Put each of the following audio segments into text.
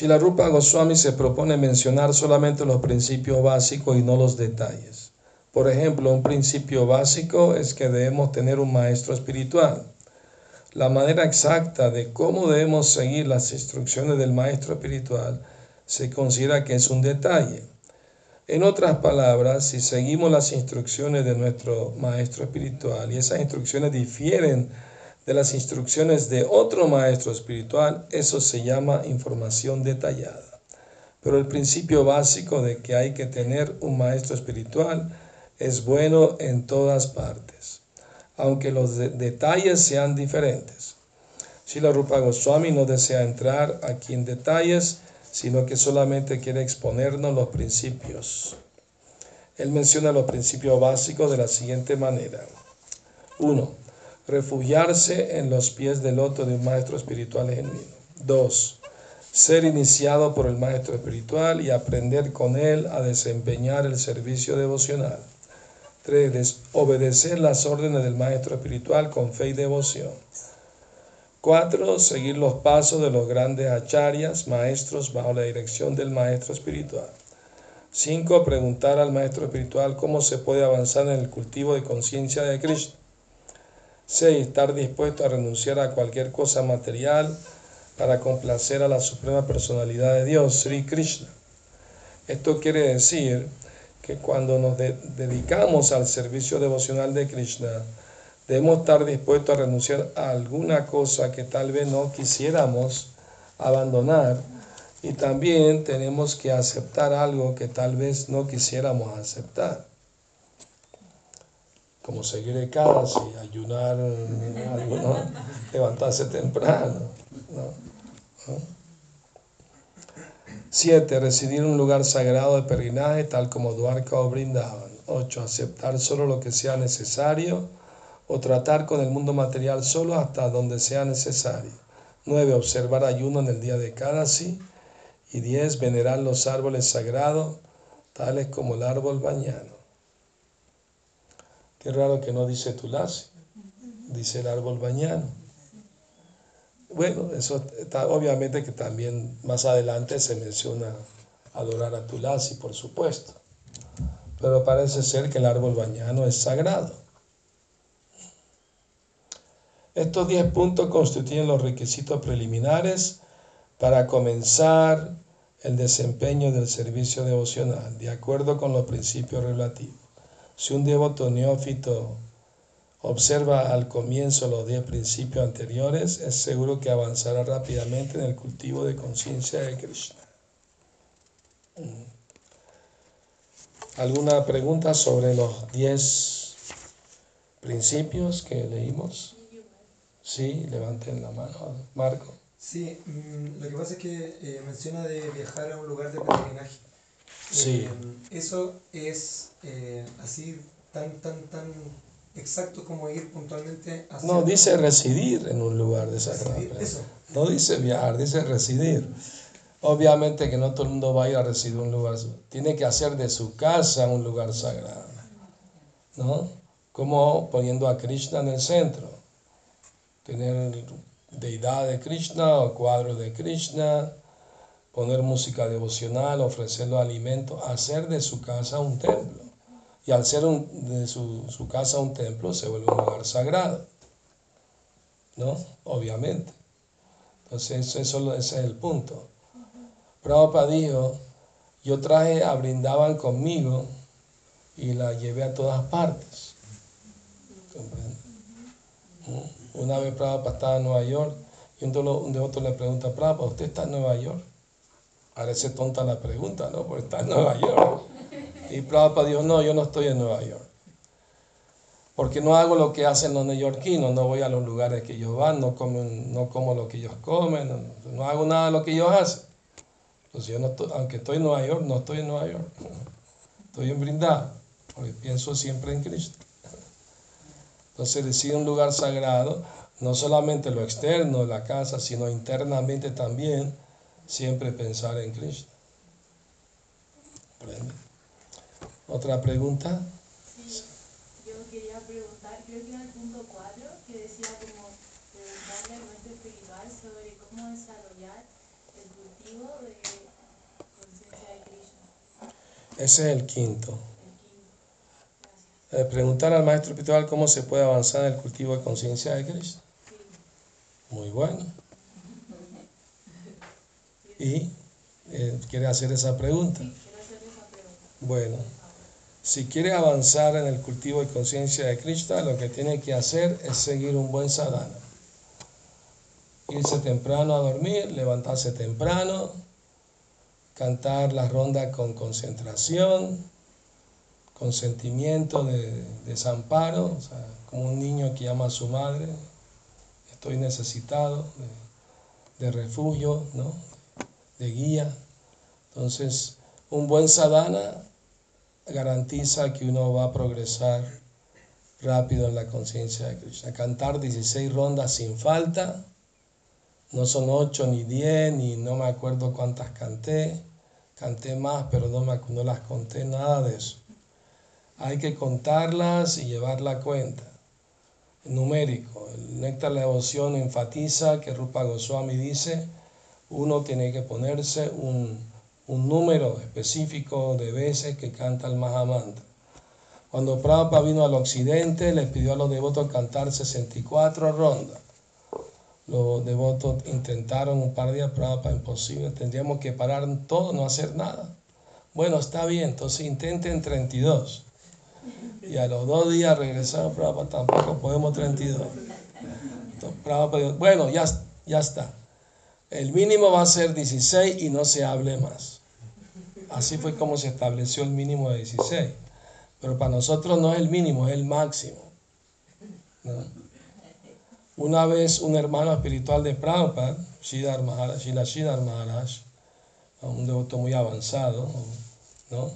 Si la Rupa Goswami se propone mencionar solamente los principios básicos y no los detalles. Por ejemplo, un principio básico es que debemos tener un maestro espiritual. La manera exacta de cómo debemos seguir las instrucciones del maestro espiritual se considera que es un detalle. En otras palabras, si seguimos las instrucciones de nuestro maestro espiritual y esas instrucciones difieren de las instrucciones de otro maestro espiritual, eso se llama información detallada. Pero el principio básico de que hay que tener un maestro espiritual es bueno en todas partes, aunque los detalles sean diferentes. Si la Rupa Goswami no desea entrar aquí en detalles, sino que solamente quiere exponernos los principios. Él menciona los principios básicos de la siguiente manera. 1. Refugiarse en los pies del loto de un maestro espiritual genuino. 2. Ser iniciado por el maestro espiritual y aprender con él a desempeñar el servicio devocional. 3. Obedecer las órdenes del maestro espiritual con fe y devoción. 4. Seguir los pasos de los grandes acharyas, maestros, bajo la dirección del maestro espiritual. 5. Preguntar al maestro espiritual cómo se puede avanzar en el cultivo de conciencia de Krishna. 6. Estar dispuesto a renunciar a cualquier cosa material para complacer a la suprema personalidad de Dios, Sri Krishna. Esto quiere decir que cuando nos dedicamos al servicio devocional de Krishna, Debemos estar dispuestos a renunciar a alguna cosa que tal vez no quisiéramos abandonar y también tenemos que aceptar algo que tal vez no quisiéramos aceptar. Como seguir de casa y ayunar, levantarse temprano. Siete, residir en un lugar sagrado de peregrinaje tal como Duarca o Brindavan. Ocho, aceptar solo lo que sea necesario o tratar con el mundo material solo hasta donde sea necesario. 9. Observar ayuno en el día de cada sí. Y 10. Venerar los árboles sagrados, tales como el árbol bañano. Qué raro que no dice tulasi, dice el árbol bañano. Bueno, eso está, obviamente que también más adelante se menciona adorar a tulasi, por supuesto. Pero parece ser que el árbol bañano es sagrado. Estos 10 puntos constituyen los requisitos preliminares para comenzar el desempeño del servicio devocional, de acuerdo con los principios relativos. Si un devoto neófito observa al comienzo los 10 principios anteriores, es seguro que avanzará rápidamente en el cultivo de conciencia de Krishna. Mm. ¿Alguna pregunta sobre los 10 principios que leímos? Sí, levanten la mano, Marco. Sí, mm, lo que pasa es que eh, menciona de viajar a un lugar de peregrinaje. Sí. Eh, eso es eh, así tan, tan, tan exacto como ir puntualmente a... No, dice residir en un lugar de sagrado. Eso. No dice viajar, dice residir. Obviamente que no todo el mundo va a ir a residir en un lugar. Tiene que hacer de su casa un lugar sagrado. ¿No? Como poniendo a Krishna en el centro tener deidad de Krishna o cuadros de Krishna, poner música devocional, ofrecerle alimentos, hacer de su casa un templo. Y al ser de su, casa un templo, se vuelve un lugar sagrado. ¿No? Obviamente. Entonces, eso, ese es el punto. Prabhupada dijo, yo traje a Brindaban conmigo y la llevé a todas partes. ¿Mm? Una vez Prabhupada estaba en Nueva York y un, de otro le pregunta, Prabhupada, ¿usted está en Nueva York? Parece tonta la pregunta, ¿no? Porque está en Nueva York. Y Prabhupada dijo, no, yo no estoy en Nueva York. Porque no hago lo que hacen los neoyorquinos, no voy a los lugares que ellos van, no, no como lo que ellos comen, no, hago nada de lo que ellos hacen. Entonces yo no aunque estoy en Nueva York, no estoy en Nueva York. Estoy en Brindada, porque pienso siempre en Cristo. Entonces decide un lugar sagrado, no solamente lo externo la casa, sino internamente también, siempre pensar en Cristo. ¿Otra pregunta? Sí, yo quería preguntar, creo que era el punto 4, que decía como preguntarle al maestro espiritual sobre cómo desarrollar el cultivo de conciencia de Krishna, Ese es el quinto. el quinto. Eh, preguntar al maestro espiritual cómo se puede avanzar en el cultivo de conciencia de Cristo. Sí. Muy bueno. ¿Y eh, quiere hacer esa pregunta? Bueno, si quiere avanzar en el cultivo de conciencia de Krishna, lo que tiene que hacer es seguir un buen sadhana. Irse temprano a dormir, levantarse temprano, cantar las rondas con concentración, con sentimiento de desamparo, o sea, como un niño que llama a su madre, estoy necesitado de, de refugio, ¿no? De guía. Entonces, un buen sadhana garantiza que uno va a progresar rápido en la conciencia de Krishna. Cantar 16 rondas sin falta, no son 8 ni 10, ni no me acuerdo cuántas canté, canté más, pero no, me, no las conté, nada de eso. Hay que contarlas y llevar la cuenta. Numérico. El Néctar de la Devoción enfatiza que Rupa Goswami dice, uno tiene que ponerse un, un número específico de veces que canta el Mahamantra. Cuando Prabhupada vino al occidente, le pidió a los devotos cantar 64 rondas. Los devotos intentaron un par de días, Prabhupada imposible, tendríamos que parar todo, no hacer nada. Bueno, está bien, entonces intenten 32. Y a los dos días regresaron, Prabhupada, tampoco podemos 32. Entonces, Prabhupada bueno, ya, ya está. El mínimo va a ser 16 y no se hable más. Así fue como se estableció el mínimo de 16. Pero para nosotros no es el mínimo, es el máximo. Una vez un hermano espiritual de Prabhupada, Maharaj, Shila Shidhar Maharaj, un devoto muy avanzado, ¿no?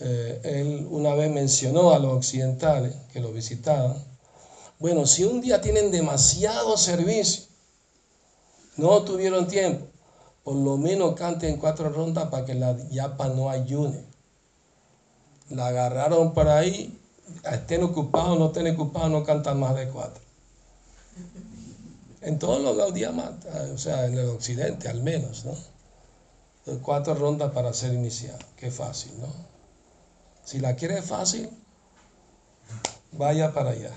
Eh, él una vez mencionó a los occidentales que lo visitaban, bueno, si un día tienen demasiado servicio, no tuvieron tiempo, por lo menos canten cuatro rondas para que la yapa no ayune. La agarraron por ahí, estén ocupados, no estén ocupados, no cantan más de cuatro. En todos los gaudiamas, o sea, en el occidente al menos, ¿no? Cuatro rondas para ser iniciado, qué fácil, ¿no? Si la quiere fácil, vaya para allá.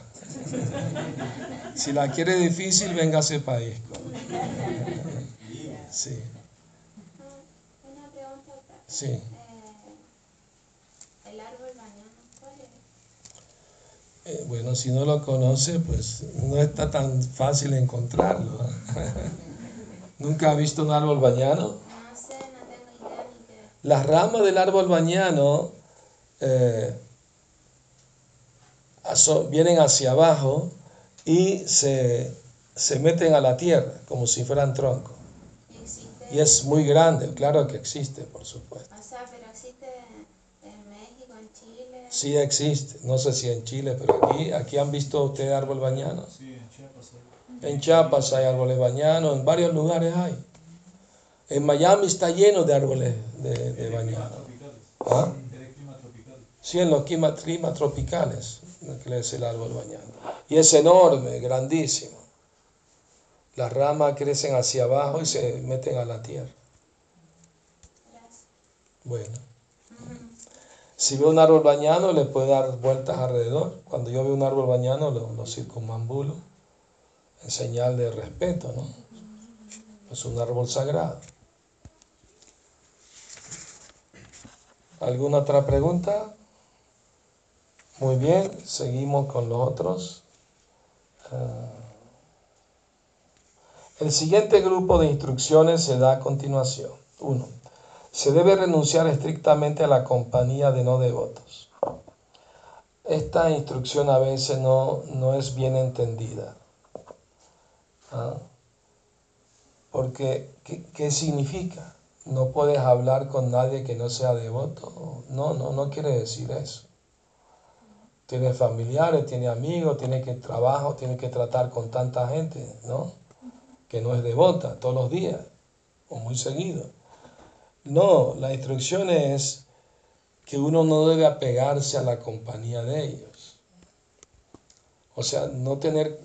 Si la quiere difícil, véngase para Isco. Sí, Una pregunta otra. sí. Eh, el árbol mañana, ¿cuál es? Eh, bueno, si no lo conoce, pues no está tan fácil encontrarlo. ¿Nunca ha visto un árbol bañano? No sé, no tengo idea ni qué. Las ramas del árbol bañano eh, vienen hacia abajo y se, se meten a la tierra como si fueran troncos. Existe, Y es muy grande, claro que existe, por supuesto. o sea, pero existe en México, en Chile. Sí existe, no sé si en Chile, pero aquí, aquí han visto ustedes árbol bañano. Sí, en Chiapas hay. En Chiapas hay árboles bañanos, en varios lugares hay. En Miami está lleno de árboles de, de Era clima bañano. tropicales. ¿Ah? Sí, en los clima- climas tropicales, es el árbol bañano. Y es enorme, grandísimo. Las ramas crecen hacia abajo y se meten a la tierra. Bueno. Si ve un árbol bañano, le puede dar vueltas alrededor. Cuando yo veo un árbol bañano, lo, lo circunambulo en señal de respeto, ¿no? Es un árbol sagrado. ¿Alguna otra pregunta? Muy bien, seguimos con los otros. Ah. el siguiente grupo de instrucciones se da a continuación. Uno. Se debe renunciar estrictamente a la compañía de no devotos. Esta instrucción a veces no, no es bien entendida. ¿Ah? Porque, ¿qué, qué significa? ¿No puedes hablar con nadie que no sea devoto? No, no, no quiere decir eso. Tiene familiares, tiene amigos, tiene que trabajo, tiene que tratar con tanta gente, ¿no? Que no es devota todos los días o muy seguido. No, la instrucción es que uno no debe apegarse a la compañía de ellos. O sea, no tener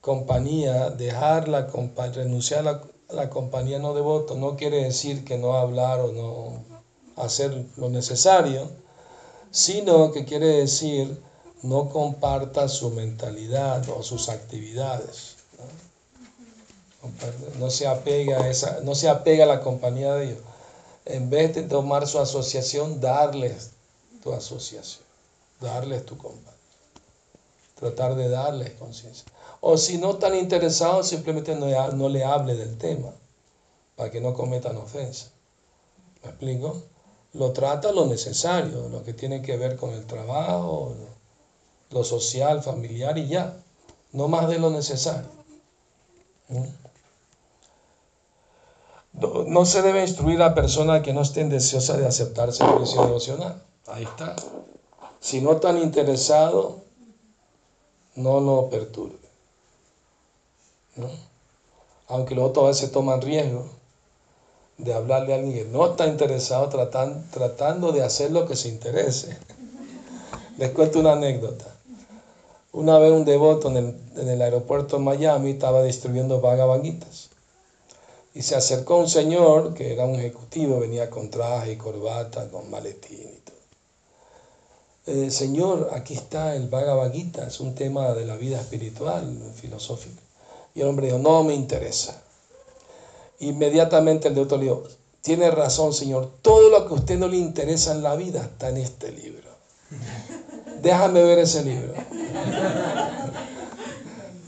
compañía, dejar la compa- renunciar a la, la compañía no devoto no quiere decir que no hablar o no hacer lo necesario, sino que quiere decir no comparta su mentalidad o sus actividades. ¿no? Se apega a esa, no se apega a la compañía de ellos. En vez de tomar su asociación, darles tu asociación, darles tu compañía. Tratar de darles conciencia. O si no están interesados, simplemente no, no le hable del tema, para que no cometan ofensa. ¿Me explico? Lo trata lo necesario, lo que tiene que ver con el trabajo, lo social, familiar y ya. No más de lo necesario. ¿Mm? No se debe instruir a personas que no estén deseosas de aceptar servicio devocional. Ahí está. Si no están interesados, no lo perturbe. ¿no? Aunque los otros a veces toman riesgo de hablarle a alguien que no está interesado tratando, tratando de hacer lo que se interese. Les cuento una anécdota. Una vez un devoto en el, aeropuerto de Miami estaba distribuyendo vagabanguitas. Y se acercó un señor que era un ejecutivo, venía con traje y corbata, con maletín y todo. Eh, señor, aquí está el Bhagavad Gita, es un tema de la vida espiritual, filosófica. Y el hombre dijo, no me interesa. Inmediatamente el devoto le dijo, tiene razón, señor, todo lo que a usted no le interesa en la vida está en este libro. Déjame ver ese libro.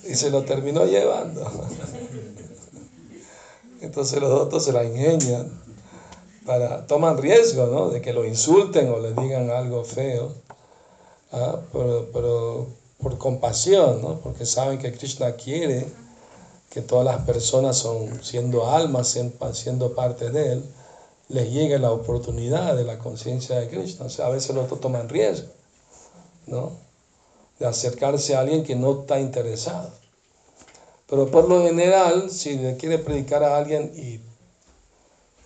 Y se lo terminó llevando. Entonces los otros se la ingenian para, toman riesgo, ¿no? De que lo insulten o le digan algo feo, ¿ah? pero, pero, por compasión, ¿no? Porque saben que Krishna quiere que todas las personas son, siendo almas, siendo parte de Él, les llegue la oportunidad de la conciencia de Krishna. O sea, a veces los otros toman riesgo, ¿no? De acercarse a alguien que no está interesado. Pero por lo general, si le quiere predicar a alguien y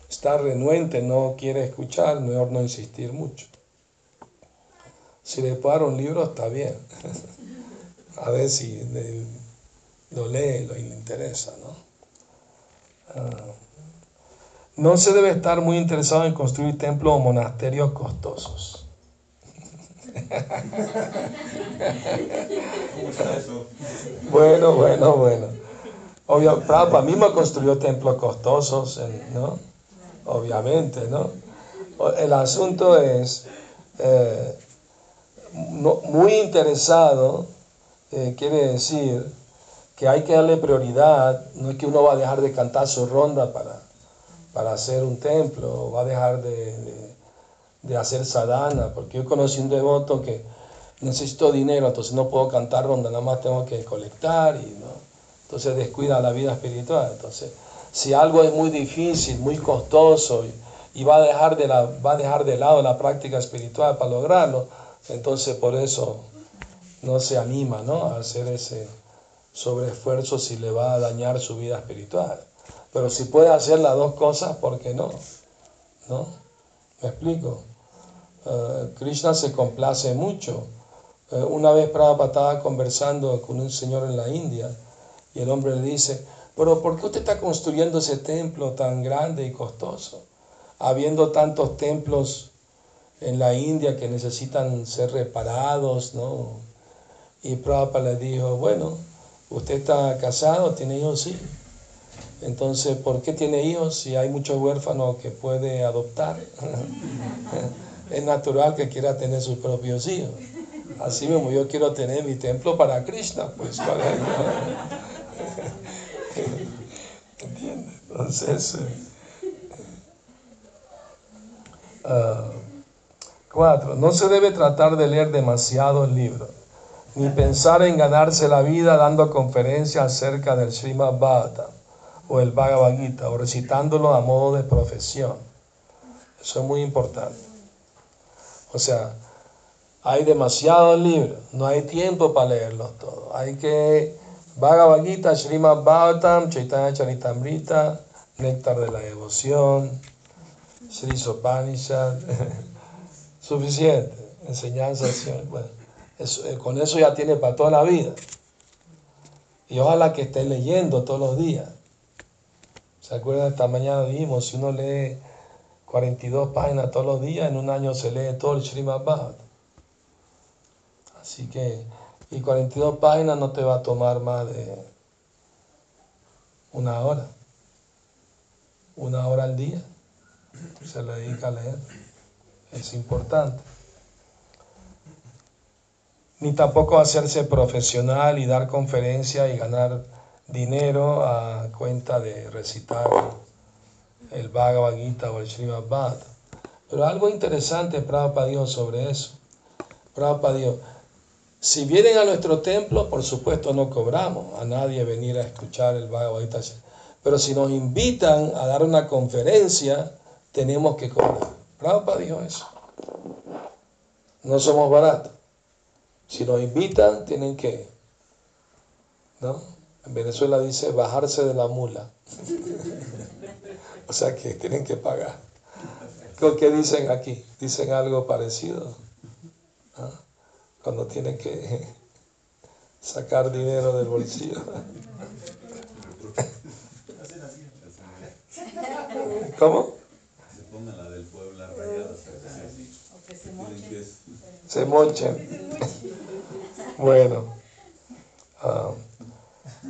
está renuente, no quiere escuchar, mejor no insistir mucho. Si le puedo dar un libro, está bien. a ver si lo lee, lo le interesa, ¿no? no se debe estar muy interesado en construir templos o monasterios costosos. Bueno, bueno, bueno. Obvio, Prabhupada mismo construyó templos costosos, ¿no? Obviamente, ¿no? El asunto es eh, muy interesado, eh, quiere decir que hay que darle prioridad, no es que uno va a dejar de cantar su ronda para, para hacer un templo, va a dejar de de hacer sadhana, porque yo conocí un devoto que necesito dinero, entonces no puedo cantar ronda, nada más tengo que colectar y no. Entonces descuida la vida espiritual. Entonces, si algo es muy difícil, muy costoso y, va, a dejar de la, va a dejar de lado la práctica espiritual para lograrlo, entonces por eso no se anima ¿no? a hacer ese sobreesfuerzo si le va a dañar su vida espiritual. Pero si puede hacer las dos cosas, ¿por qué no? ¿No? ¿Me explico? Eh, Krishna se complace mucho. Eh, una vez Prabhupada estaba conversando con un señor en la India y el hombre le dice, pero ¿por qué usted está construyendo ese templo tan grande y costoso? Habiendo tantos templos en la India que necesitan ser reparados, ¿no? Y Prabhupada le dijo, bueno, usted está casado, tiene hijos, sí. Entonces, ¿por qué tiene hijos si hay muchos huérfanos que puede adoptar? es natural que quiera tener sus propios hijos. Así mismo yo quiero tener mi templo para Krishna, pues ¿Entiendes? Entonces, uh, cuatro, no se debe tratar de leer demasiados libros, ni pensar en ganarse la vida dando conferencias acerca del Srimad Bhagavatam o el Bhagavad Gita o recitándolo a modo de profesión. Eso es muy importante. O sea, hay demasiados libros, no hay tiempo para leerlos todos. Hay que Bhagavad Gita, Srimad Bhagavatam, Chaitanya Charitamrita, Néctar de la Devoción, Sri Sopanishad, suficiente, enseñanza, bueno, eh, con eso ya tiene para toda la vida. Y ojalá que esté leyendo todos los días. ¿Se acuerdan? Esta mañana dijimos, si uno lee 42 páginas todos los días, en un año se lee todo el Srimad Bhagavatam. Así que, y 42 páginas no te va a tomar más de una hora. Una hora al día se le dedica a leer. Es importante. Ni tampoco hacerse profesional y dar conferencia y ganar dinero a cuenta de recitar el Bhagavad Gita o el Srimad Bhagavatam. Pero algo interesante, Prabhupada dijo sobre eso. Prabhupada dijo, si vienen a nuestro templo, por supuesto no cobramos a nadie venir a escuchar el Bhagavad Gita. Pero si nos invitan a dar una conferencia, tenemos que cobrar. Prabhupada dijo eso. No somos baratos. Si nos invitan, tienen que, ¿no? En Venezuela dice bajarse de la mula. o sea que tienen que pagar. ¿Qué dicen aquí? Dicen algo parecido. ¿Ah? Cuando tienen que sacar dinero del bolsillo. ¿Cómo? Se pongan la del pueblo. Se mochen. Bueno. Ah,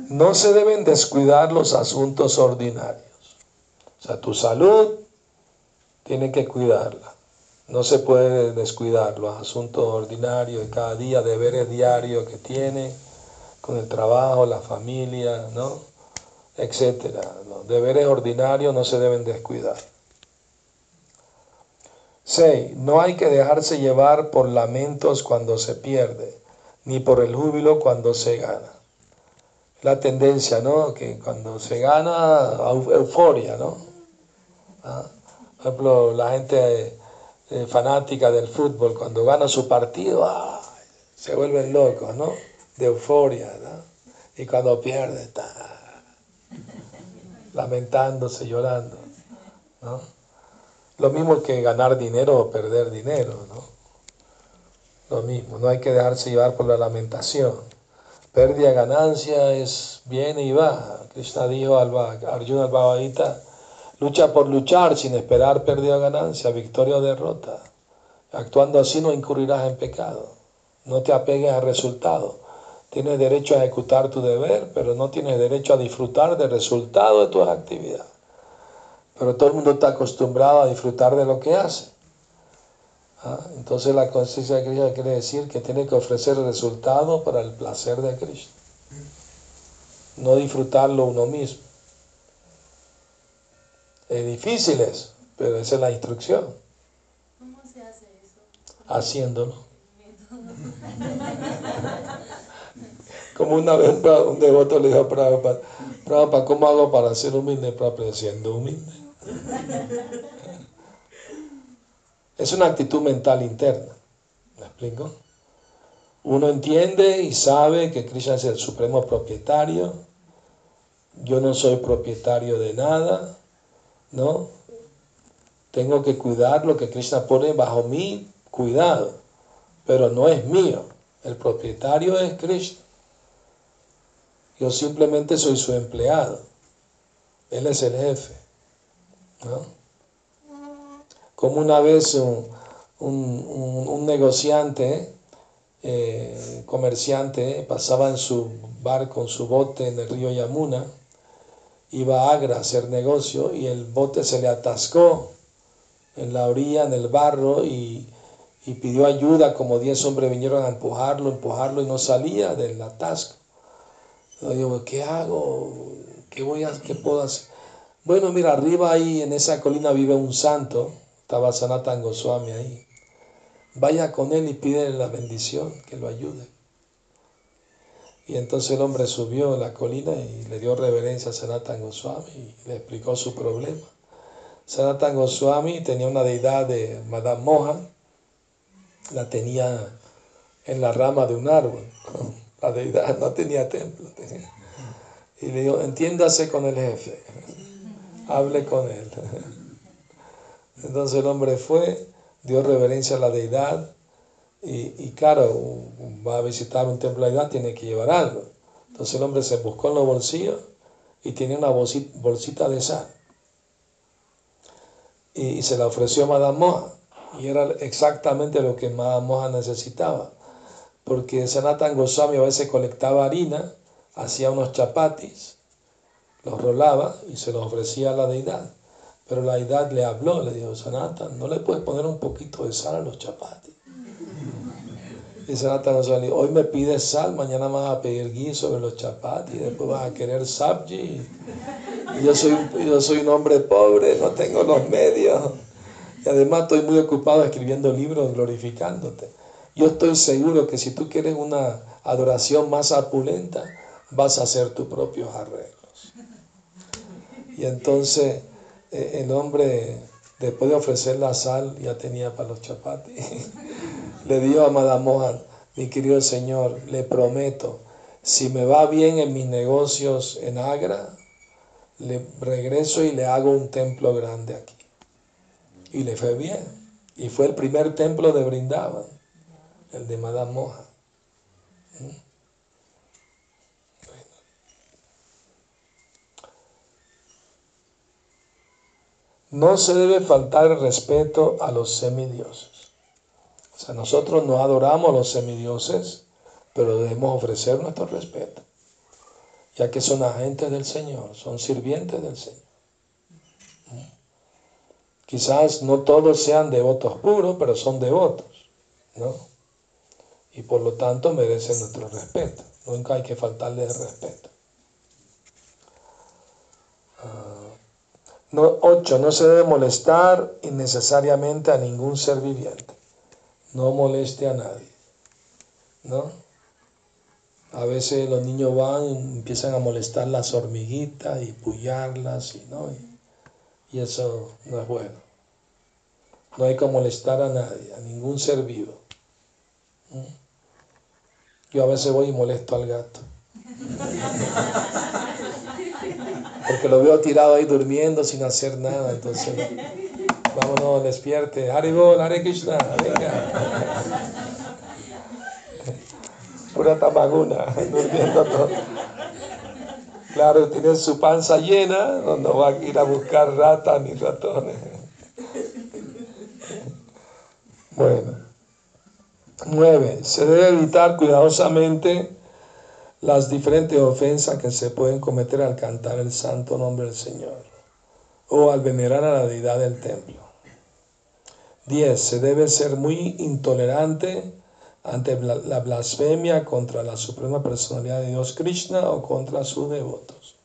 no se deben descuidar los asuntos ordinarios. O sea, tu salud tiene que cuidarla. No se puede descuidar los asuntos ordinarios de cada día, deberes diarios que tiene con el trabajo, la familia, ¿no? etcétera. Los deberes ordinarios no se deben descuidar. 6. No hay que dejarse llevar por lamentos cuando se pierde, ni por el júbilo cuando se gana. La tendencia, ¿no? Que cuando se gana, euforia, ¿no? ¿Ah? Por ejemplo, la gente eh, fanática del fútbol, cuando gana su partido, se vuelven locos, ¿no? De euforia, ¿no? Y cuando pierde, está lamentándose, llorando, ¿no? Lo mismo que ganar dinero o perder dinero, ¿no? Lo mismo, no hay que dejarse llevar por la lamentación. Pérdida, ganancia es viene y va. Krishna dijo al Arjuna al lucha por luchar sin esperar pérdida o ganancia, victoria o derrota. Actuando así no incurrirás en pecado. No te apegues al resultado. Tienes derecho a ejecutar tu deber, pero no tienes derecho a disfrutar del resultado de tus actividades. Pero todo el mundo está acostumbrado a disfrutar de lo que hace. ¿Ah? Entonces la conciencia de Krishna quiere decir que tiene que ofrecer el resultado para el placer de Krishna. No disfrutarlo uno mismo. Es difícil eso, pero esa es la instrucción. ¿Cómo se hace eso? Haciéndolo. Como una vez un devoto le dijo a Prabhupada, Prabhupada, ¿cómo hago para ser humilde? Prabhupada, siendo humilde. Es una actitud mental interna. ¿Me explico? Uno entiende y sabe que Krishna es el supremo propietario. Yo no soy propietario de nada, ¿no? Tengo que cuidar lo que Krishna pone bajo mi cuidado, pero no es mío. El propietario es Krishna. Yo simplemente soy su empleado. Él es el jefe. ¿no? como una vez un, negociante, eh, comerciante, pasaba en su barco, en su bote en el río Yamuna, iba a Agra a hacer negocio y el bote se le atascó en la orilla, en el barro, y, pidió ayuda, como diez hombres vinieron a empujarlo, empujarlo y no salía del atasco. Yo digo, ¿qué hago? ¿Qué, voy a, ¿Qué puedo hacer? Bueno, mira, arriba ahí en esa colina vive un santo, estaba Sanatan Goswami ahí. Vaya con él y pídele la bendición, que lo ayude. Y entonces el hombre subió a la colina y le dio reverencia a Sanatan Goswami y le explicó su problema. Sanatan Goswami tenía una deidad de Madame Mohan, la tenía en la rama de un árbol. La deidad no tenía templo. Y le dijo, entiéndase con el jefe, hable con él. Entonces el hombre fue, dio reverencia a la deidad y, claro, va a visitar un templo de tiene que llevar algo. Entonces el hombre se buscó en los bolsillos y tenía una bolsita de sal. y, y se la ofreció a Madame Moja. Y era exactamente lo que Madame Moja necesitaba. Porque Sanatan Goswami a veces colectaba harina, hacía unos chapatis, los rolaba y se los ofrecía a la deidad. Pero la deidad le habló, le dijo, Sanatan, ¿no le puedes poner un poquito de sal a los chapatis? Goswami le dijo, hoy me pides sal, mañana me vas a pedir guiso sobre los chapatis, después vas a querer sabji. Yo soy, yo soy un hombre pobre, no tengo los medios. Y además estoy muy ocupado escribiendo libros glorificándote. Yo estoy seguro que si tú quieres una adoración más apulenta, vas a hacer tus propios arreglos. Y entonces eh, el hombre, después de ofrecer la sal, ya tenía para los chapatis. Le dio a Madame Mohan, mi querido Señor, le prometo, si me va bien en mis negocios en Agra, le regreso y le hago un templo grande aquí. Y le fue bien. Y fue el primer templo de Brindavan, el de Madame Mohan. No se debe faltar el respeto a los semidioses. Sea, nosotros no adoramos los semidioses, pero debemos ofrecer nuestro respeto, ya que son agentes del Señor, son sirvientes del Señor. Quizás no todos sean devotos puros, pero son devotos, ¿no? Y por lo tanto merecen nuestro respeto. Nunca hay que faltarles el respeto. Ah, no, ocho, no se debe molestar innecesariamente a ningún ser viviente. No moleste a nadie, ¿no? A veces los niños van y empiezan a molestar las hormiguitas y pullarlas, y, ¿no? Y, y eso no es bueno. No hay que molestar a nadie, a ningún ser vivo. Yo a veces voy y molesto al gato. Porque lo veo tirado ahí durmiendo sin hacer nada. Entonces, vámonos, despierte. Haribol, Hare Krishna, venga. Pura tamaguna, durmiendo todo. Claro, tiene su panza llena, no, va a ir a buscar ratas ni ratones. Bueno. Nueve. Se debe evitar cuidadosamente las diferentes ofensas que se pueden cometer al cantar el santo nombre del Señor o al venerar a la deidad del templo. 10. Se debe ser muy intolerante ante la blasfemia contra la suprema personalidad de Dios Krishna o contra sus devotos.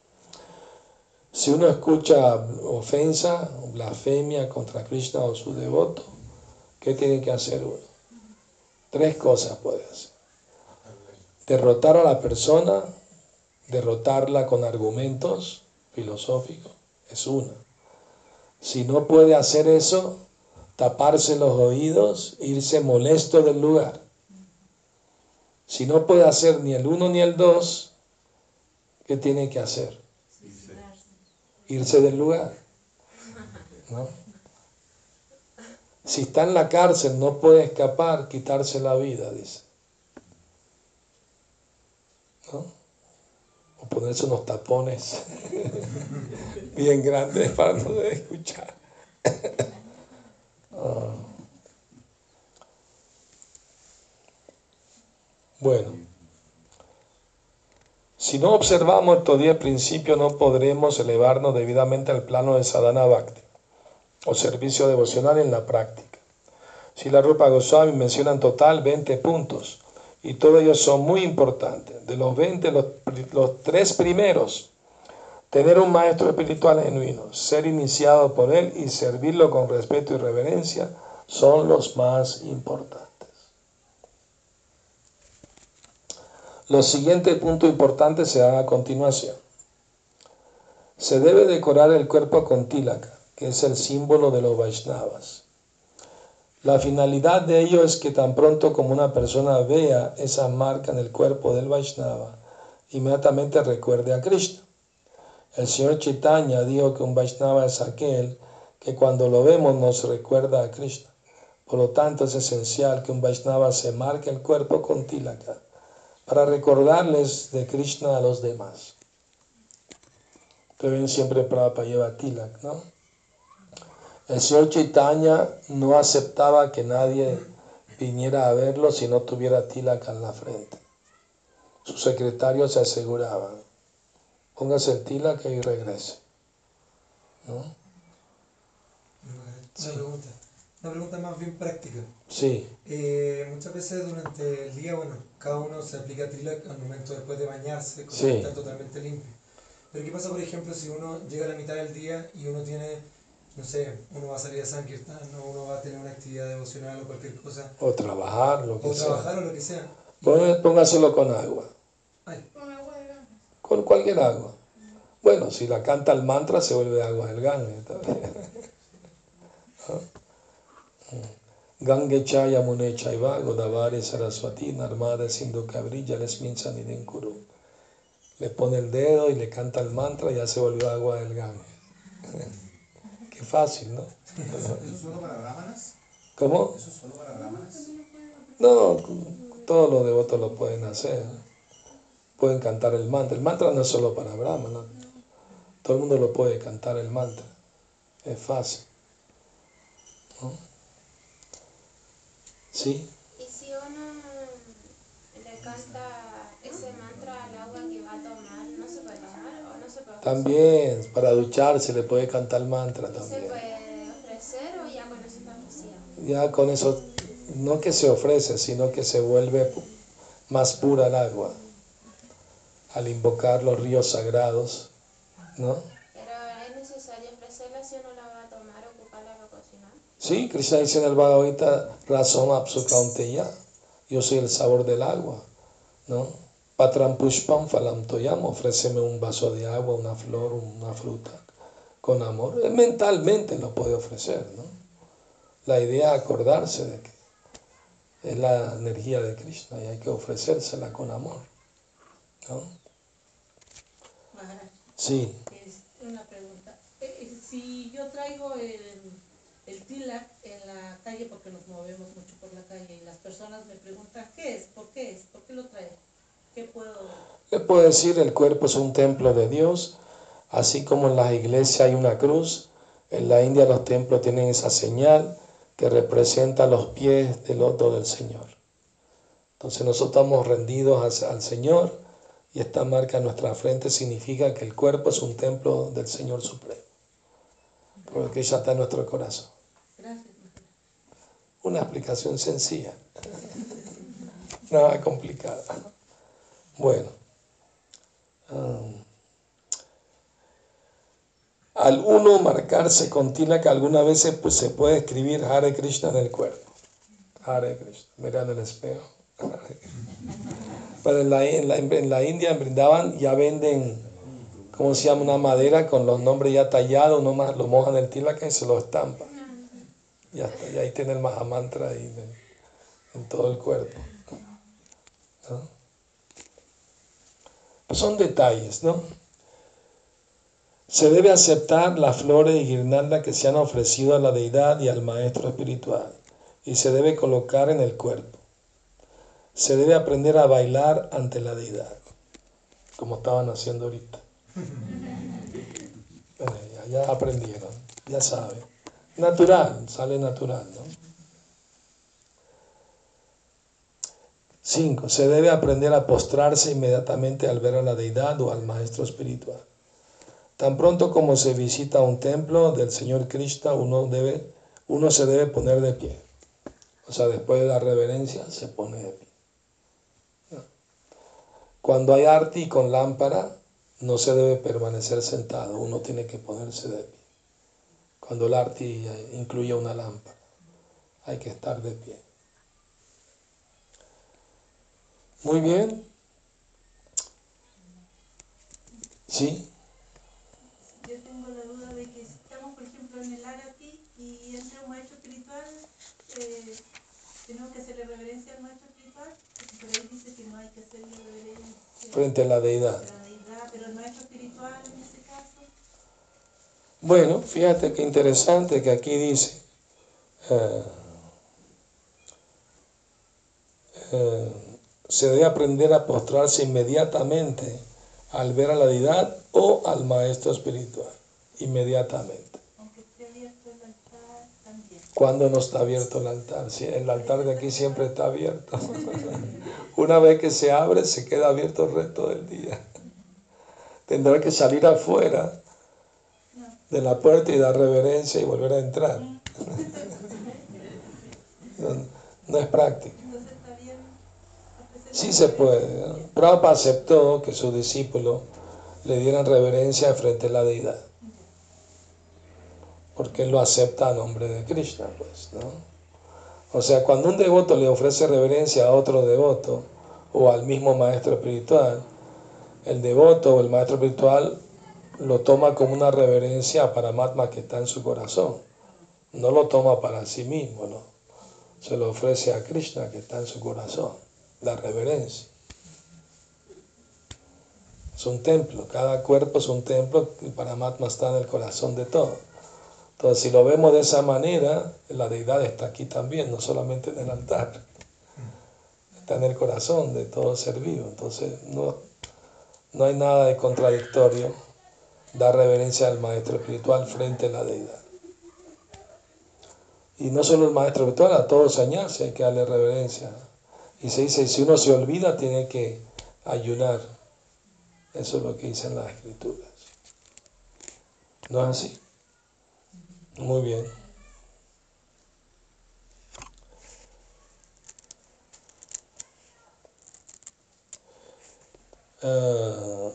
Si uno escucha ofensa blasfemia contra Krishna o su devoto, ¿qué tiene que hacer uno? Tres cosas puede hacer. Derrotar a la persona, derrotarla con argumentos filosóficos, es una. Si no puede hacer eso, taparse los oídos, irse molesto del lugar. Si no puede hacer ni el uno ni el dos, ¿qué tiene que hacer? Irse del lugar. ¿no? Si está en la cárcel, no puede escapar, quitarse la vida, dice. ¿No? O ponerse unos tapones bien grandes para no escuchar. Ah. Bueno, si no observamos estos 10 principios, no podremos elevarnos debidamente al plano de sadhana bhakti o servicio devocional en la práctica. Si la Rupa Goswami menciona en total 20 puntos y todos ellos son muy importantes. De los 20, los, los tres primeros, tener un maestro espiritual genuino, ser iniciado por él y servirlo con respeto y reverencia son los más importantes. Los siguientes puntos importantes se dan a continuación. Se debe decorar el cuerpo con tilaka, que es el símbolo de los Vaishnavas. La finalidad de ello es que tan pronto como una persona vea esa marca en el cuerpo del Vaishnava, inmediatamente recuerde a Krishna. El señor Chaitanya dijo que un Vaishnava es aquel que cuando lo vemos nos recuerda a Krishna. Por lo tanto, es esencial que un Vaishnava se marque el cuerpo con tilaka para recordarles de Krishna a los demás. Pero ven siempre Prabhupada lleva tilak, ¿no? El señor Chaitanya no aceptaba que nadie viniera a verlo si no tuviera tilak en la frente. Sus secretarios se aseguraban, póngase el tilak y regrese. ¿No? Una pregunta. Una pregunta más bien práctica. Sí, Eh, muchas veces durante el día, bueno, cada uno se aplica tilak al momento después de bañarse, cuando Sí. está totalmente limpio. Pero ¿qué pasa, por ejemplo, si uno llega a la mitad del día y uno tiene, no sé, uno va a salir a Sankirtan, o uno va a tener una actividad devocional o cualquier cosa, o trabajar, lo que o sea. trabajar o lo que sea? Póngase- Póngaselo con agua, Ay, Con cualquier agua. Bueno, si la canta el mantra se vuelve agua del Gange. también. Gange Chaya Mune Chaiva Godavari Saraswati Narmada Sindhu Kavrilla Lesmin Sanidin Kuru. Le pone el dedo y le canta el mantra y ya se volvió agua del Gange. Qué fácil, ¿no? ¿Eso es solo para brahmanas? ¿Cómo? ¿Eso es solo para brahmanas? No, todos los devotos lo pueden hacer. Pueden cantar el mantra. El mantra no es solo para Brahma, ¿no? todo el mundo lo puede cantar el mantra. Es fácil. ¿no? ¿Sí? Y si uno le canta ese mantra al agua que va a tomar, ¿no se puede tomar o no se puede? También, para ducharse le puede cantar el mantra ¿Y se también. puede ofrecer o ya con eso está ofrecido? Ya con eso, no que se ofrece, sino que se vuelve más pura el agua. Al invocar los ríos sagrados, ¿no? Pero es necesario ofrecerla si uno la va a tomar o ocuparla cocinar. Sí, Krishna dice en el Bhagavad Gita, razón ya. Yo soy el sabor del agua, ¿no? Patram pushpam falam toyam, ofréceme un vaso de agua, una flor, una fruta, con amor. Él mentalmente lo puede ofrecer, ¿no? La idea es acordarse de que es la energía de Krishna y hay que ofrecérsela con amor, ¿no? Sí, es una pregunta. Eh, eh, Si yo traigo el, el tilak en la calle, porque nos movemos mucho por la calle, y las personas me preguntan, ¿qué es? ¿Por qué es? ¿Por qué lo trae? ¿Qué puedo...? Le puedo decir, el cuerpo es un templo de Dios, así como en las iglesias hay una cruz, en la India los templos tienen esa señal que representa los pies del loto del Señor. Entonces nosotros estamos rendidos al Señor y esta marca en nuestra frente significa que el cuerpo es un templo del Señor Supremo, porque ya está en nuestro corazón. Una explicación sencilla, nada complicada. Bueno, um, al uno marcarse con tilak, algunas veces pues, se puede escribir Hare Krishna en el cuerpo. Hare Krishna, mira en el espejo. Pero en la, en la, en la India, en Brindavan, ya venden, ¿cómo se llama? Una madera con los nombres ya tallados, uno más lo mojan el tilak y se lo estampa. Ya está, y ahí tiene el Mahamantra ahí en, todo el cuerpo. Pues son detalles, ¿no? Se debe aceptar las flores y guirnaldas que se han ofrecido a la deidad y al maestro espiritual y se debe colocar en el cuerpo. Se debe aprender a bailar ante la deidad, como estaban haciendo ahorita. Bueno, ya, ya aprendieron, ya saben. Natural, sale natural, ¿no? Cinco, se debe aprender a postrarse inmediatamente al ver a la deidad o al maestro espiritual. Tan pronto como se visita un templo del Señor Krishna, uno, debe, uno se debe poner de pie. O sea, después de la reverencia, se pone de pie. Cuando hay arti con lámpara, no se debe permanecer sentado, uno tiene que ponerse de pie. Cuando el arti eh, incluye una lámpara, hay que estar de pie. Muy bien. ¿Sí? Yo tengo la duda de que si estamos, por ejemplo, en el Arati y entra un maestro espiritual, eh, tenemos que hacerle reverencia al maestro dice que no hay que hacerle reverencia Frente a la deidad. a la deidad, pero el maestro espiritual en ese caso, Bueno, fíjate qué interesante que aquí dice, eh, eh, se debe aprender a postrarse inmediatamente al ver a la deidad o al maestro espiritual, inmediatamente. ¿Cuándo no está abierto el altar? El altar de aquí siempre está abierto. Una vez que se abre, se queda abierto el resto del día. Tendrá que salir afuera de la puerta y dar reverencia y volver a entrar. No, es práctico. Sí se puede. Prabhupada aceptó que sus discípulos le dieran reverencia frente a la deidad. Porque él lo acepta a nombre de Krishna, pues, ¿no? O sea, cuando un devoto le ofrece reverencia a otro devoto o al mismo maestro espiritual, el devoto o el maestro espiritual lo toma como una reverencia a Paramatma que está en su corazón. No lo toma para sí mismo, ¿no? Se lo ofrece a Krishna que está en su corazón la reverencia. Es un templo, cada cuerpo es un templo y Paramatma está en el corazón de todo. Entonces, si lo vemos de esa manera, la deidad está aquí también, no solamente en el altar, está en el corazón de todo ser vivo. Entonces, no, no hay nada de contradictorio dar reverencia al maestro espiritual frente a la deidad. Y no solo el maestro espiritual, a todo se hay que darle reverencia. Y se dice, si uno se olvida, tiene que ayunar. Eso es lo que dicen las escrituras. ¿No es así? Muy bien. Eh,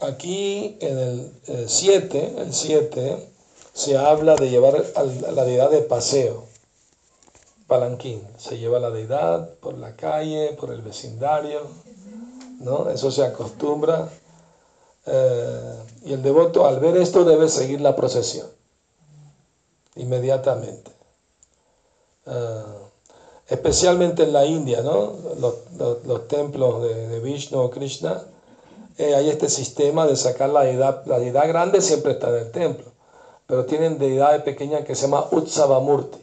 aquí en el 7, el 7, se habla de llevar a la deidad de paseo palanquín. Se lleva la deidad por la calle, por el vecindario, ¿no? Eso se acostumbra. Eh, y el devoto al ver esto debe seguir la procesión inmediatamente. Eh, especialmente en la India, ¿no? Los, los- los templos de, de Vishnu o Krishna, eh, hay este sistema de sacar la deidad. La deidad grande siempre está en el templo, pero tienen deidades pequeñas que se llama Utsavamurti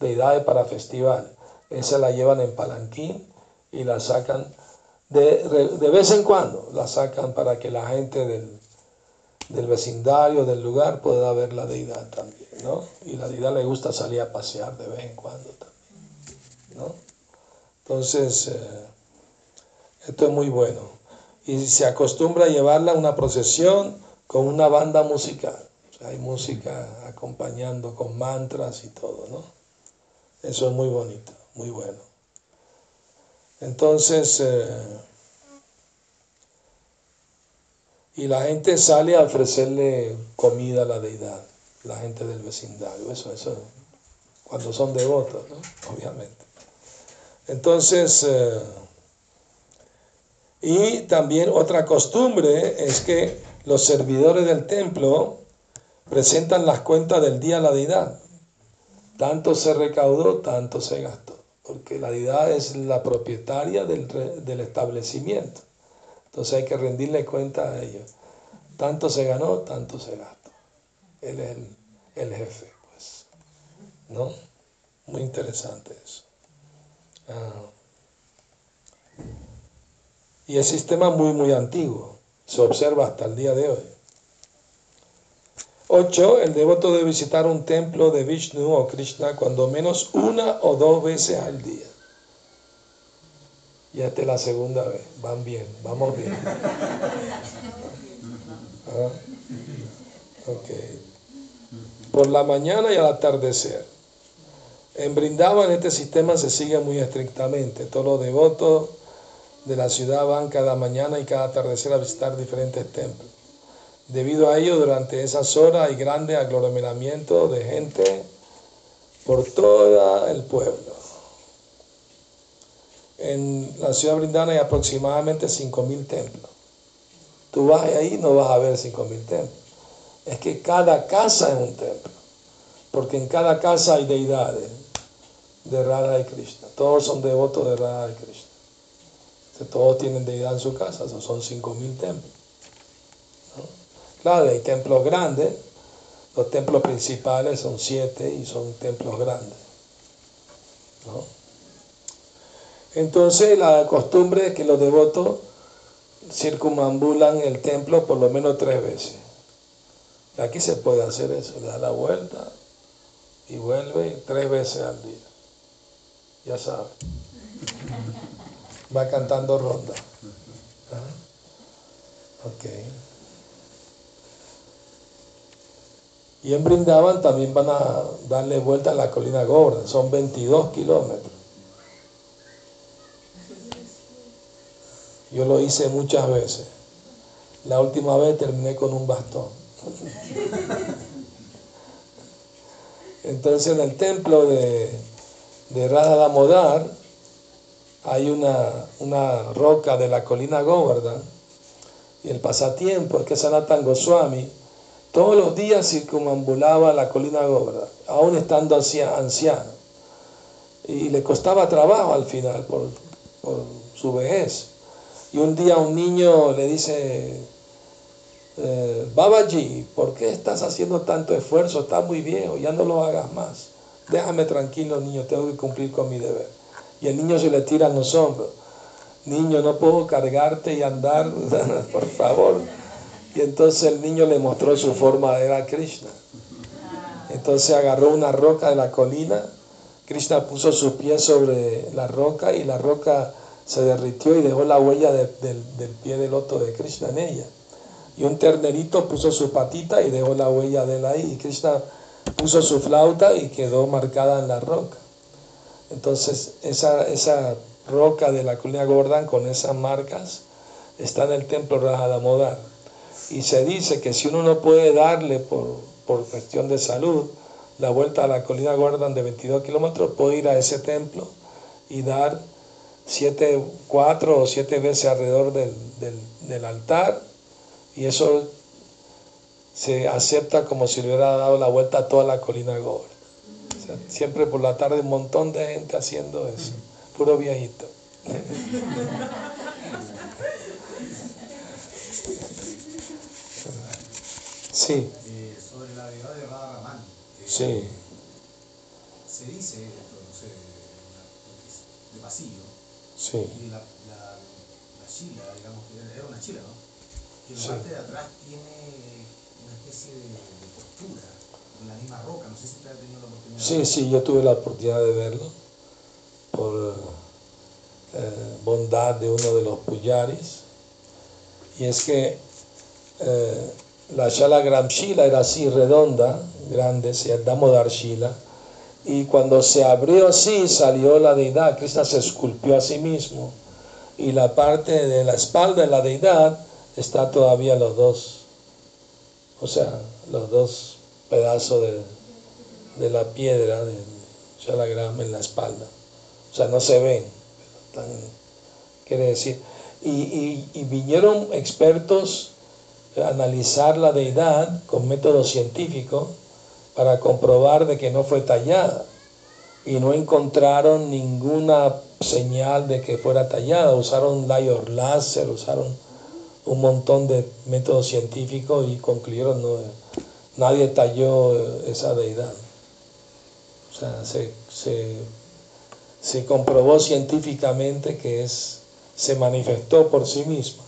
deidades para festival. Esa la llevan en palanquín y la sacan de, de vez en cuando, la sacan para que la gente del, del vecindario, del lugar, pueda ver la deidad también, ¿no? Y la deidad le gusta salir a pasear de vez en cuando también, ¿no? Entonces, eh, esto es muy bueno. Y se acostumbra a llevarla a una procesión con una banda musical. O sea, hay música acompañando con mantras y todo, ¿no? Eso es muy bonito, muy bueno. Entonces, eh, y la gente sale a ofrecerle comida a la deidad, la gente del vecindario, eso, eso, cuando son devotos. Obviamente. Entonces, eh, y también otra costumbre es que los servidores del templo presentan las cuentas del día a la deidad. Tanto se recaudó, tanto se gastó, porque la deidad es la propietaria del, del establecimiento. Entonces hay que rendirle cuenta a ellos. Tanto se ganó, tanto se gastó. Él es el, el jefe, pues. ¿No? Muy interesante eso. Ah. Y el sistema muy, muy antiguo. Se observa hasta el día de hoy. 8. El devoto debe visitar un templo de Vishnu o Krishna cuando menos una o dos veces al día. Ya esta es la segunda vez. Van bien, vamos bien. Ah. Por la mañana y al atardecer. En Brindavan este sistema se sigue muy estrictamente. Todos los devotos de la ciudad van cada mañana y cada atardecer a visitar diferentes templos. Debido a ello, durante esas horas hay grande aglomeramiento de gente por todo el pueblo. En la ciudad Brindana hay aproximadamente 5.000 templos. Tú vas ahí no vas a ver 5.000 templos. Es que cada casa es un templo. Porque en cada casa hay deidades de Radha y Krishna. Todos son devotos de Radha y Krishna. Todos tienen deidad en su casa. Esos son 5.000 templos. Claro, hay templos grandes. Los templos principales son siete y son templos grandes. ¿no? Entonces la costumbre es que los devotos circunambulan el templo por lo menos tres veces. Aquí se puede hacer eso, le da la vuelta y vuelve tres veces al día. Ya sabe. Va cantando ronda. ¿Ah? Ok. Y en Brindaban también van a darle vuelta a la colina gorda. Son 22 kilómetros. Yo lo hice muchas veces. La última vez terminé con un bastón. Entonces en el templo de, de Radha hay una, una roca de la colina Govardhan y el pasatiempo es que Sanatan Goswami todos los días circunambulaba la colina Govardhan, aún estando anciano. Y le costaba trabajo al final por, por su vejez. Y un día un niño le dice, eh, Babaji, ¿por qué estás haciendo tanto esfuerzo? Estás muy viejo, ya no lo hagas más. Déjame tranquilo, niño, tengo que cumplir con mi deber. Y el niño se le tira en los hombros. Niño, no puedo cargarte y andar, por favor. Y entonces el niño le mostró su forma, era Krishna. Entonces agarró una roca de la colina, Krishna puso sus pies sobre la roca y la roca se derritió y dejó la huella del pie del loto de Krishna en ella. Y un ternerito puso su patita y dejó la huella de él ahí. Y Krishna puso su flauta y quedó marcada en la roca. Entonces esa, esa roca de la colina Gordon con esas marcas está en el templo Rajadamodar. Y se dice que si uno no puede darle por, por cuestión de salud la vuelta a la colina Gordon de 22 kilómetros, puede ir a ese templo y dar siete, cuatro o siete veces alrededor del, del, altar y eso se acepta como si le hubiera dado la vuelta a toda la colina Gordon. siempre por la tarde un montón de gente haciendo eso, puro viejito. Sí. Sobre la deidad de Radha Raman. Eh, sí. Se dice, de pasillo, Sí. y la, la, la chila, digamos, que era una chila, ¿no? Que la Sí. parte de atrás tiene una especie de, de postura, en la misma roca, no sé si usted ha tenido la oportunidad. Sí, sí, yo tuve la oportunidad de verlo por eh, bondad de uno de los puyaris. Y es que eh, la Shala Gram Shila era así redonda, grande, se llama Damodar Shila. Y cuando se abrió así, salió la deidad, Krishna se esculpió a sí mismo. Y la parte de la espalda de la deidad está todavía los dos, o sea, los dos pedazos de, de la piedra del Shalagram en la espalda. O sea, no se ven. pero están- quiere decir. Y, y- y vinieron expertos a analizar la deidad con método científico para comprobar de que no fue tallada. Y no encontraron ninguna señal de que fuera tallada. Usaron layos láser, usaron un montón de métodos científicos y concluyeron no, nadie talló eh, esa deidad. O sea, se, se, se comprobó científicamente que es, se manifestó por sí misma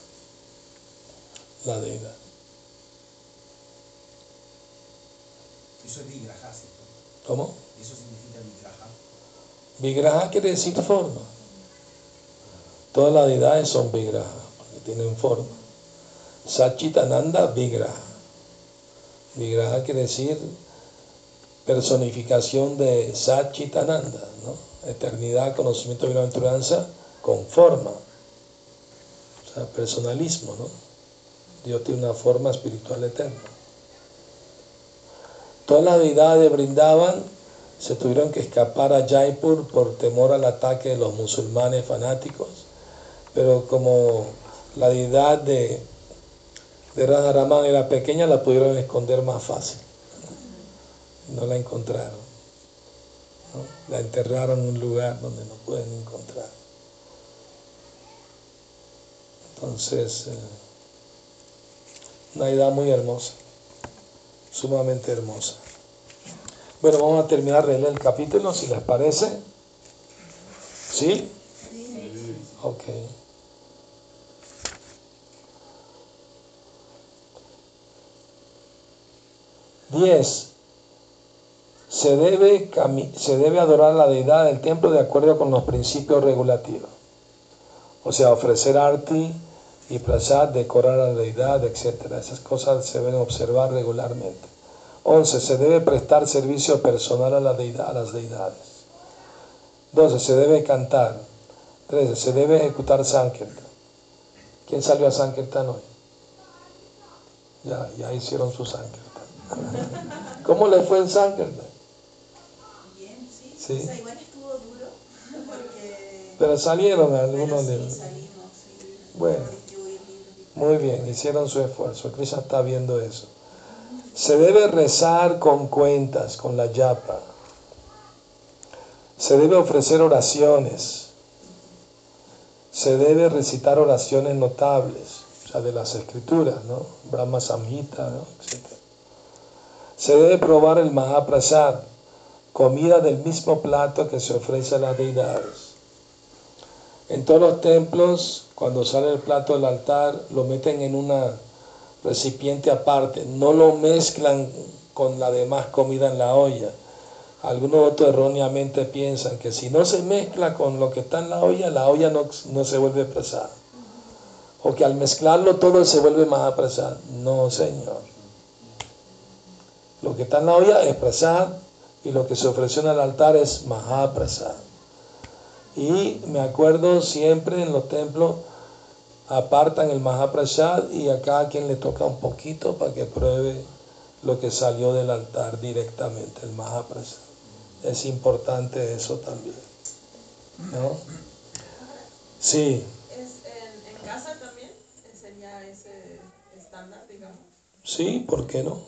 la deidad. Eso es ¿cierto? ¿Cómo? Eso significa vigraha. Vigraha quiere decir forma. Todas las deidades son vigraha, porque tienen forma. Sachitananda Vigraha. Vigraha quiere decir personificación de Sachitananda, ¿no? Eternidad, conocimiento y bienaventuranza con forma. O sea, personalismo, ¿no? Dios tiene una forma espiritual eterna. Todas las deidades brindaban se tuvieron que escapar a Jaipur por temor al ataque de los musulmanes fanáticos, pero como la deidad de, de Radharaman era pequeña, la pudieron esconder más fácil. No la encontraron. La enterraron en un lugar donde no pueden encontrar. Entonces, eh, una deidad muy hermosa, sumamente hermosa. Bueno, vamos a terminar de leer el capítulo, si les parece. ¿Sí? Ok. Diez. se debe, se debe adorar a la deidad del templo de acuerdo con los principios regulativos. O sea, ofrecer arti y prasad, decorar a la deidad, etc. Esas cosas se deben observar regularmente. 11. Se debe prestar servicio personal a, la deidad, a las deidades. 12. Se debe cantar. 13. Se debe ejecutar Sankirtan. ¿Quién salió a Sankirtan hoy? Ya, ya hicieron su Sankirtan. ¿Cómo le fue en Sankirtan? Bien, sí. Sí. O sea, igual estuvo duro porque... Pero salieron algunos de... sí. Bueno. Muy bien, hicieron su esfuerzo. Krishna está viendo eso. Se debe rezar con cuentas, con la yapa. Se debe ofrecer oraciones. Se debe recitar oraciones notables, o sea, de las escrituras, ¿no? Brahma Samhita, ¿no? Etc. Se debe probar el Mahaprasad, comida del mismo plato que se ofrece a las deidades. En todos los templos, cuando sale el plato del altar, lo meten en una recipiente aparte, no lo mezclan con la demás comida en la olla. Algunos otros erróneamente piensan que si no se mezcla con lo que está en la olla, la olla no, no se vuelve pesada. O que al mezclarlo todo se vuelve más apresado. No, señor. Lo que está en la olla es prasad y lo que se ofreció en el altar es mahaprasad. Y me acuerdo siempre en los templos apartan el mahaprasad y a cada quien le toca un poquito para que pruebe lo que salió del altar directamente, el mahaprasad. Es importante eso también. ¿No? Sí, ¿Es en, en casa también? ¿Enseña ese estándar, digamos? sí, ¿por qué no?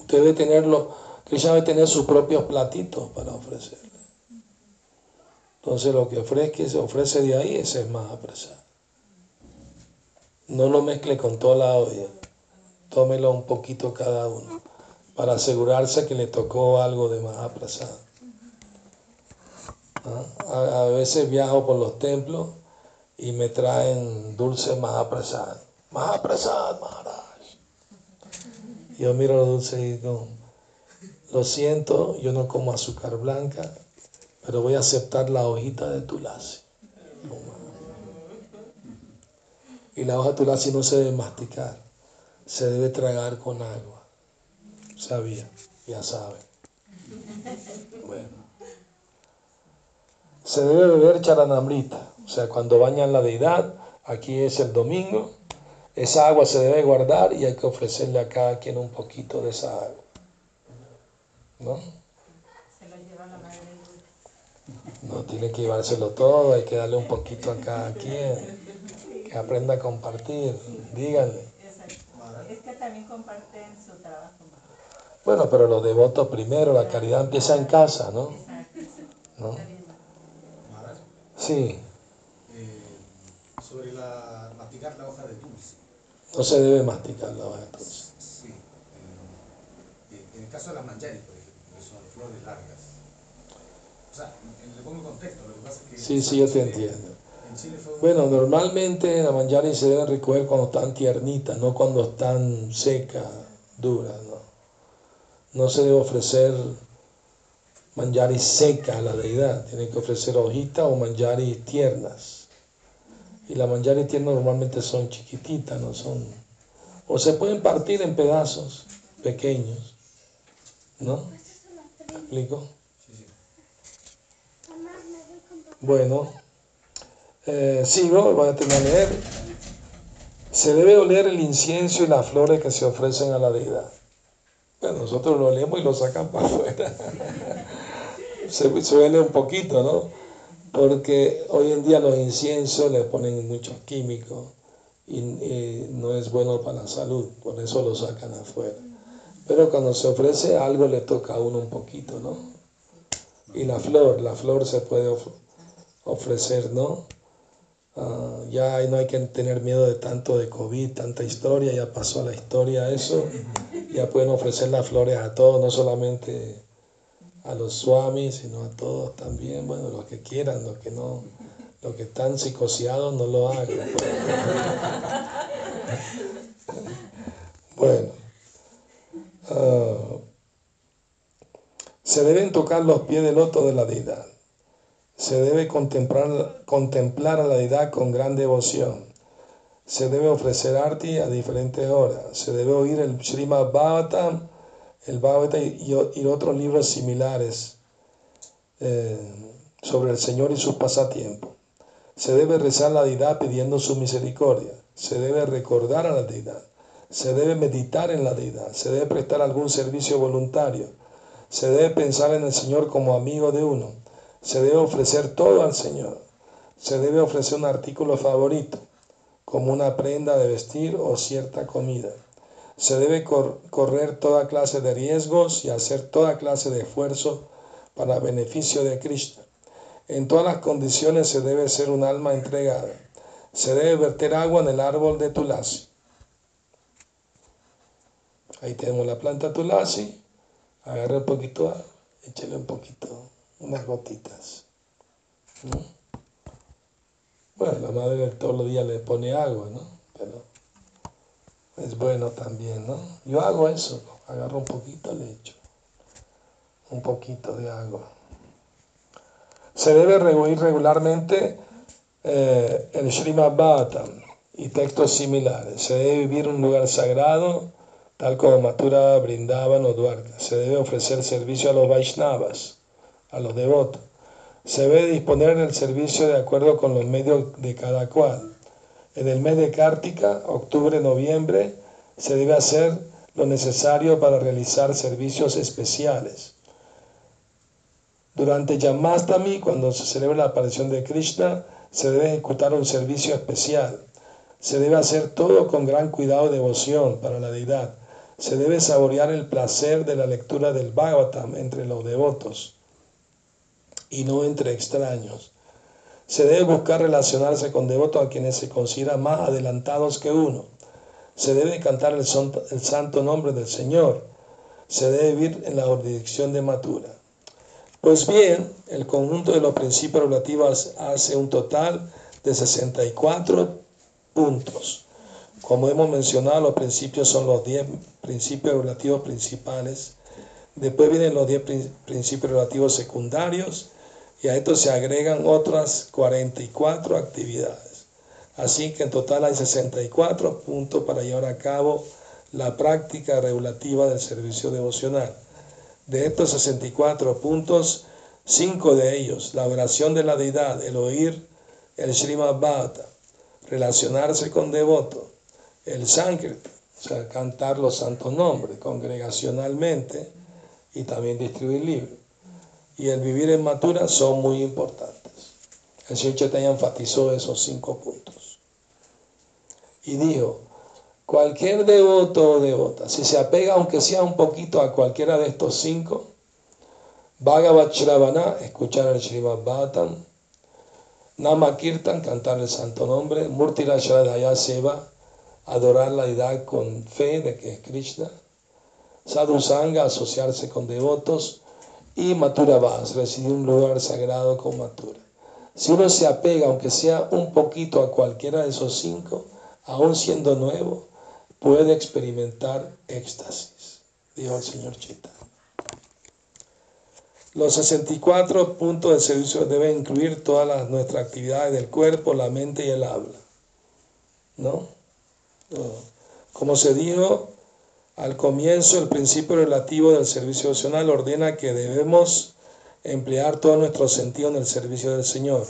Usted debe tenerlo, Krishna debe tener sus propios platitos para ofrecerle. Entonces lo que ofrezca, se ofrece de ahí, ese es mahaprasad. No lo mezcle con toda la olla. Tómelo un poquito cada uno para asegurarse que le tocó algo de Mahaprasad. ¿Ah? A, veces viajo por los templos y me traen dulce Mahaprasad. Mahaprasad, Maharaj. Yo miro los dulces y digo, lo siento, yo no como azúcar blanca, pero voy a aceptar la hojita de tulasi. Y la hoja tulasi no se debe masticar, se debe tragar con agua. Sabía, ya sabe. Bueno. Se debe beber charanamrita, o sea, cuando bañan la deidad, aquí es el domingo, esa agua se debe guardar y hay que ofrecerle a cada quien un poquito de esa agua. ¿No? Se lo lleva la madre del No tiene que llevárselo todo, hay que darle un poquito a cada quien. Que aprenda a compartir, díganle. Es que también comparten su trabajo. Bueno, pero los devotos primero, la caridad empieza en casa, ¿no? Exacto. ¿No? Sí, eh, sobre la masticar la hoja de dulce. no se debe masticar la hoja de dulce. Sí. eh, en el caso de las manjaris, por ejemplo, que son flores largas. O sea, le pongo contexto, lo que pasa es que... Sí, sí, yo te entiendo. Bueno, normalmente la manjari se debe recoger cuando están tiernitas, no cuando están secas, duras, ¿no? No se debe ofrecer manjari seca a la deidad, tiene que ofrecer hojitas o manjari tiernas. Y las manjari tiernas normalmente son chiquititas, no son... O se pueden partir en pedazos pequeños, ¿no? ¿Me explico? Sí, sí. Bueno, eh, sigo, voy a terminar de leer. Se debe oler el incienso y las flores que se ofrecen a la deidad. Bueno, nosotros lo olemos y lo sacan para afuera. se, huele un poquito, ¿no? Porque hoy en día los inciensos le ponen muchos químicos y, no es bueno para la salud, por eso lo sacan afuera. Pero cuando se ofrece algo le toca a uno un poquito, ¿no? Y la flor, la flor se puede of- ofrecer, ¿no? Ah, ya no hay que tener miedo de tanto de COVID, tanta historia, ya pasó la historia eso. Ya pueden ofrecer las flores a todos, no solamente a los swamis, sino a todos también, bueno, los que quieran, los que no, los que están psicoseados no lo hagan. Bueno. ah, Se deben tocar los pies del loto de la deidad. Se debe contemplar, contemplar a la deidad con gran devoción. Se debe ofrecer arti a diferentes horas. Se debe oír el Srimad Bhagavatam, el Bhagavatam y, y otros libros similares eh, sobre el Señor y sus pasatiempos. Se debe rezar a la deidad pidiendo su misericordia. Se debe recordar a la deidad. Se debe meditar en la deidad. Se debe prestar algún servicio voluntario. Se debe pensar en el Señor como amigo de uno. Se debe ofrecer todo al Señor. Se debe ofrecer un artículo favorito, como una prenda de vestir o cierta comida. Se debe correr toda clase de riesgos y hacer toda clase de esfuerzo para beneficio de Cristo. En todas las condiciones se debe ser un alma entregada. Se debe verter agua en el árbol de Tulasi. Ahí tenemos la planta Tulasi. Agarre un poquito, échale un poquito, unas gotitas. Bueno, la madre todos los días le pone agua, ¿no? Pero es bueno también, ¿no? Yo hago eso, agarro un poquito, le echo un poquito de agua. Se debe reunir regularmente eh, el Srimad Bhattam y textos similares. Se debe vivir un lugar sagrado, tal como Mathura, Brindavan o Dwarka. Se debe ofrecer servicio a los Vaishnavas, a los devotos. Se debe disponer del servicio de acuerdo con los medios de cada cual. En el mes de Kartika, octubre, noviembre, se debe hacer lo necesario para realizar servicios especiales. Durante Yamastami, cuando se celebra la aparición de Krishna, se debe ejecutar un servicio especial. Se debe hacer todo con gran cuidado y devoción para la deidad. Se debe saborear el placer de la lectura del Bhagavatam entre los devotos y no entre extraños. Se debe buscar relacionarse con devotos a quienes se consideran más adelantados que uno. Se debe cantar el santo, nombre del Señor. Se debe vivir en la jurisdicción de Matura. Pues bien, el conjunto de los principios relativos hace un total de 64 puntos. Como hemos mencionado, los principios son los 10 principios relativos principales. Después vienen los 10 principios relativos secundarios y a estos se agregan otras 44 actividades. Así que en total hay 64 puntos para llevar a cabo la práctica regulativa del servicio devocional. De estos 64 puntos, cinco de ellos, la oración de la deidad, el oír el Srimad Bhata, relacionarse con devoto, el Sankirtan, o sea, cantar los santos nombres congregacionalmente y también distribuir libros. Y el vivir en Matura son muy importantes. El Señor Chaitanya enfatizó esos cinco puntos. Y dijo, Cualquier devoto o devota, si se apega aunque sea un poquito a cualquiera de estos cinco, Bhagavat Shravana, escuchar el Srimad Bhattam, Nama Kirtan, cantar el santo nombre, Murti Shradaya Seva, adorar la deidad con fe de que es Krishna, Sadhu Sangha, asociarse con devotos, y Matura Vas, residir en un lugar sagrado con Matura. Si uno se apega, aunque sea un poquito a cualquiera de esos cinco, aún siendo nuevo, puede experimentar éxtasis, dijo el señor Chita. Los 64 puntos de servicio deben incluir todas las, nuestras actividades del cuerpo, la mente y el habla. ¿No? Como se dijo al comienzo, el principio relativo del servicio opcional ordena que debemos emplear todo nuestro sentido en el servicio del Señor.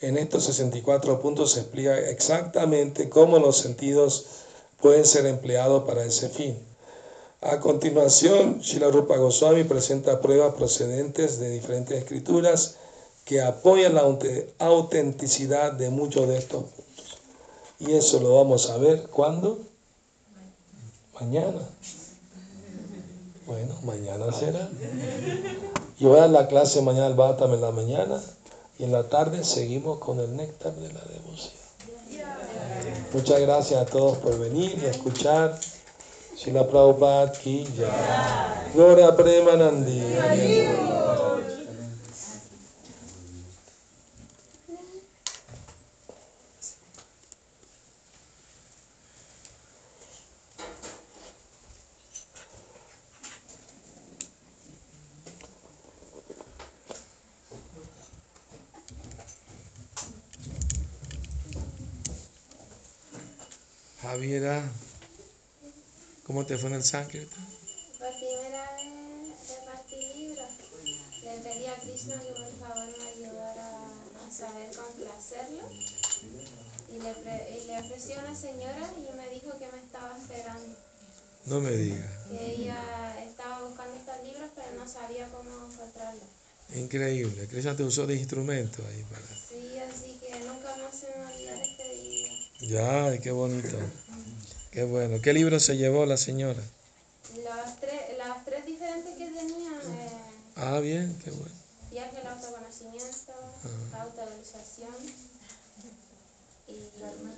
En estos 64 puntos se explica exactamente cómo los sentidos pueden ser empleados para ese fin. A continuación, Shila Rupa Goswami presenta pruebas procedentes de diferentes escrituras que apoyan la autenticidad de muchos de estos puntos. Y eso lo vamos a ver cuándo? Mañana. Bueno, mañana será. Yo voy a dar la clase mañana al Bátame en la mañana y en la tarde seguimos con el néctar de la devoción. Muchas gracias a todos por venir y escuchar. Sila Prabhupada ki Premanandi. ¿Cómo te fue en el? Por primera vez repartí libros. Le pedí a Krishna que por favor me ayudara a saber complacerlo. Y le, y le ofrecí a una señora y me dijo que me estaba esperando. No me digas. Que ella estaba buscando estos libros pero no sabía cómo encontrarlos. Increíble. Krishna te usó de instrumento ahí para. Sí, así que nunca más se me olvidará este día. Ya, qué bonito. Qué bueno. ¿Qué libro se llevó la señora? Los tres, las tres diferentes que tenía, eh, Ah, bien, qué bueno. viaje al autoconocimiento, y... Sí, y karma.